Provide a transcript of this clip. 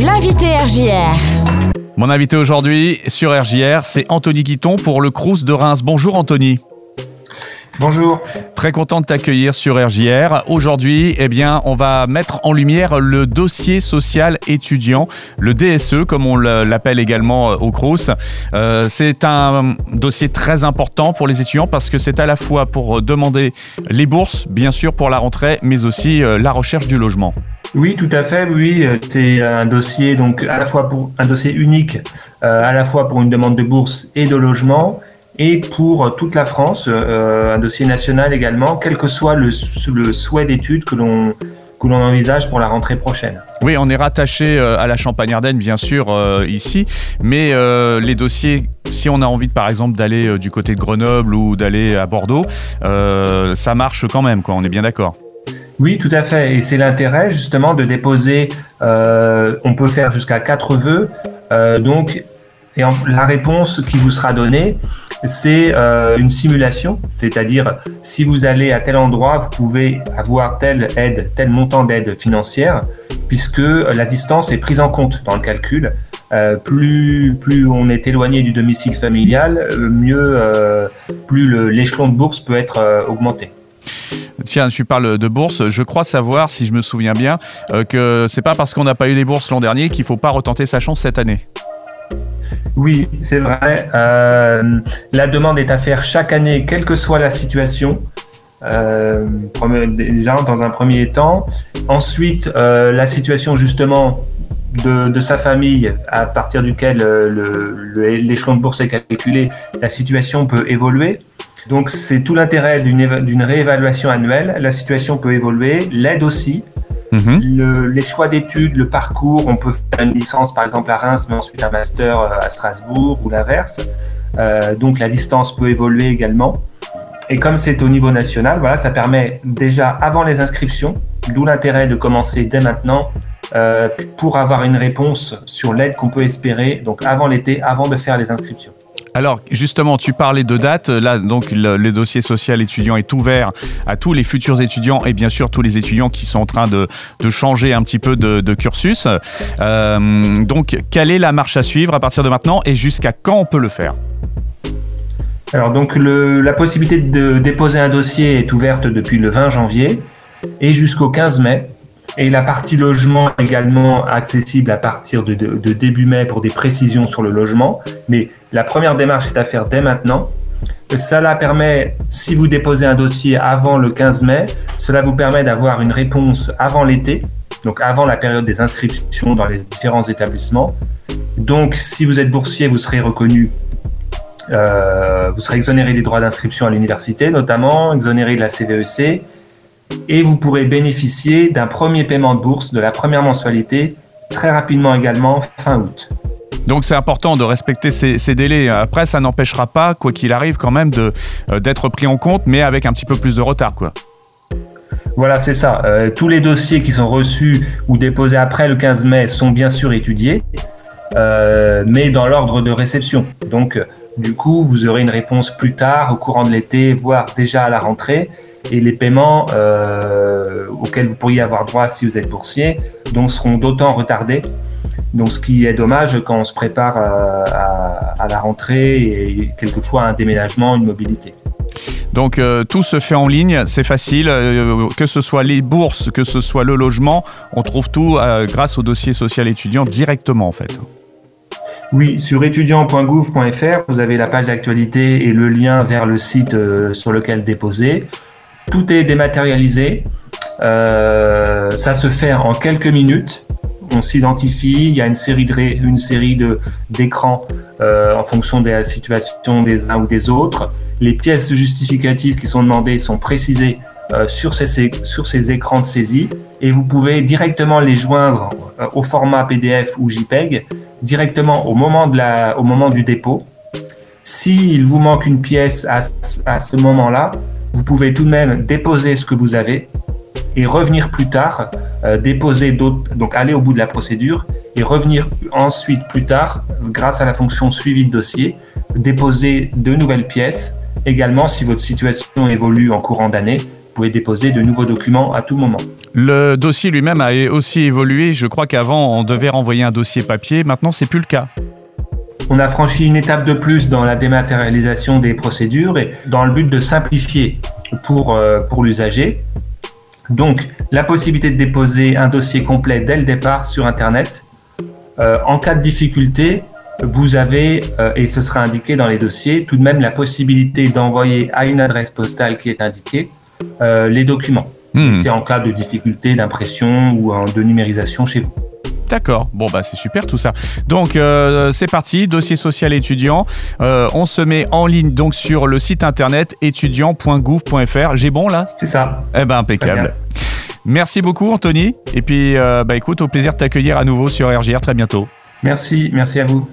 L'invité RJR. Mon invité aujourd'hui sur RJR, c'est Anthony Guiton pour le Crous de Reims. Bonjour Anthony. Bonjour. Très content de t'accueillir sur RJR. Aujourd'hui, eh bien, on va mettre en lumière le dossier social étudiant, le DSE, comme on l'appelle également euh, au Crous. Euh, c'est un dossier très important pour les étudiants parce que c'est à la fois pour demander les bourses, bien sûr, pour la rentrée, mais aussi euh, la recherche du logement. Oui, tout à fait. Oui, c'est un dossier donc à la fois pour un dossier unique, à la fois pour une demande de bourse et de logement, et pour toute la France, euh, un dossier national également, quel que soit le, souhait d'études que l'on que envisage pour la rentrée prochaine. Oui, on est rattaché euh, à la Champagne-Ardenne, bien sûr, euh, ici, mais les dossiers, si on a envie, par exemple, d'aller du côté de Grenoble ou d'aller à Bordeaux, ça marche quand même, quoi, on est bien d'accord. Oui, tout à fait, et c'est l'intérêt justement de déposer, on peut faire jusqu'à quatre vœux, donc et la réponse qui vous sera donnée, c'est euh, une simulation, c'est-à-dire si vous allez à tel endroit, vous pouvez avoir telle aide, tel montant d'aide financière, puisque la distance est prise en compte dans le calcul. Euh, plus, plus on est éloigné du domicile familial, euh, mieux, plus l'échelon de bourse peut être augmenté. Tiens, tu parles de bourse. Je crois savoir, si je me souviens bien, que c'est pas parce qu'on n'a pas eu les bourses l'an dernier qu'il faut pas retenter sa chance cette année. Oui, c'est vrai. Euh, la demande est à faire chaque année, quelle que soit la situation. Euh, déjà dans un premier temps. Ensuite, euh, la situation justement de, sa famille, à partir duquel l'échelon de bourse est calculé, la situation peut évoluer. Donc c'est tout l'intérêt d'une réévaluation annuelle. La situation peut évoluer, l'aide aussi. Mhm. les choix d'études, le parcours, on peut faire une licence par exemple à Reims, mais ensuite un master euh, à Strasbourg ou l'inverse. Euh, donc la distance peut évoluer également. Et comme c'est au niveau national, voilà, ça permet déjà avant les inscriptions, d'où l'intérêt de commencer dès maintenant euh, pour avoir une réponse sur l'aide qu'on peut espérer, donc avant l'été, avant de faire les inscriptions. Alors justement, tu parlais de date. Là, donc, le, dossier social étudiant est ouvert à tous les futurs étudiants et bien sûr tous les étudiants qui sont en train de, changer un petit peu de, cursus. Euh, donc, quelle est la marche à suivre à partir de maintenant et jusqu'à quand on peut le faire? Alors donc la possibilité de déposer un dossier est ouverte depuis le 20 janvier et jusqu'au 15 mai. Et la partie logement également accessible à partir de, début mai pour des précisions sur le logement. Mais la première démarche est à faire dès maintenant. Cela permet, si vous déposez un dossier avant le 15 mai, cela vous permet d'avoir une réponse avant l'été, donc avant la période des inscriptions dans les différents établissements. Donc, si vous êtes boursier, vous serez reconnu, euh, vous serez exonéré des droits d'inscription à l'université, notamment exonéré de la CVEC, et vous pourrez bénéficier d'un premier paiement de bourse de la première mensualité très rapidement également fin août. Donc c'est important de respecter ces, délais. Après, ça n'empêchera pas, quoi qu'il arrive, quand même euh, d'être pris en compte, mais avec un petit peu plus de retard, quoi. Voilà, c'est ça. Euh, tous les dossiers qui sont reçus ou déposés après le 15 mai sont bien sûr étudiés, euh, mais dans l'ordre de réception. Donc, du coup, vous aurez une réponse plus tard, au courant de l'été, voire déjà à la rentrée et les paiements euh, auxquels vous pourriez avoir droit si vous êtes boursier donc seront d'autant retardés. Donc, ce qui est dommage quand on se prépare euh, à, la rentrée et quelquefois à un déménagement, une mobilité. Donc euh, tout se fait en ligne, c'est facile, que ce soit les bourses, que ce soit le logement, on trouve tout grâce au dossier social étudiant directement en fait. Oui, sur étudiant.gouv.fr, vous avez la page d'actualité et le lien vers le site sur lequel déposer. Tout est dématérialisé. Euh, ça se fait en quelques minutes. On s'identifie. Il y a une série de une série de d'écrans euh, en fonction de la situation des uns ou des autres. Les pièces justificatives qui sont demandées sont précisées euh, sur ces sur ces écrans de saisie et vous pouvez directement les joindre au format PDF ou JPEG directement au moment de la au moment du dépôt. S'il vous manque une pièce à, à ce moment-là, vous pouvez tout de même déposer ce que vous avez et revenir plus tard, euh, déposer d'autres, donc aller au bout de la procédure et revenir ensuite plus tard, grâce à la fonction suivi de dossier, déposer de nouvelles pièces. Également, si votre situation évolue en courant d'année, pouvez déposer de nouveaux documents à tout moment. Le dossier lui-même a aussi évolué. Je crois qu'avant, on devait renvoyer un dossier papier. Maintenant, c'est plus le cas. On a franchi une étape de plus dans la dématérialisation des procédures et dans le but de simplifier pour, euh, pour l'usager. Donc, la possibilité de déposer un dossier complet dès le départ sur Internet. Euh, en cas de difficulté, vous avez, euh, et ce sera indiqué dans les dossiers, tout de même la possibilité d'envoyer à une adresse postale qui est indiquée les documents. Hmm. C'est en cas de difficulté d'impression ou de numérisation chez vous. D'accord. Bon bah c'est super tout ça. Donc euh, c'est parti, dossier social étudiant. Euh, on se met en ligne donc sur le site internet étudiant.gouv.fr. J'ai bon là? C'est ça. Eh ben impeccable. Merci beaucoup Anthony. Et puis euh, bah écoute, au plaisir de t'accueillir à nouveau sur RGR très bientôt. Merci, merci à vous.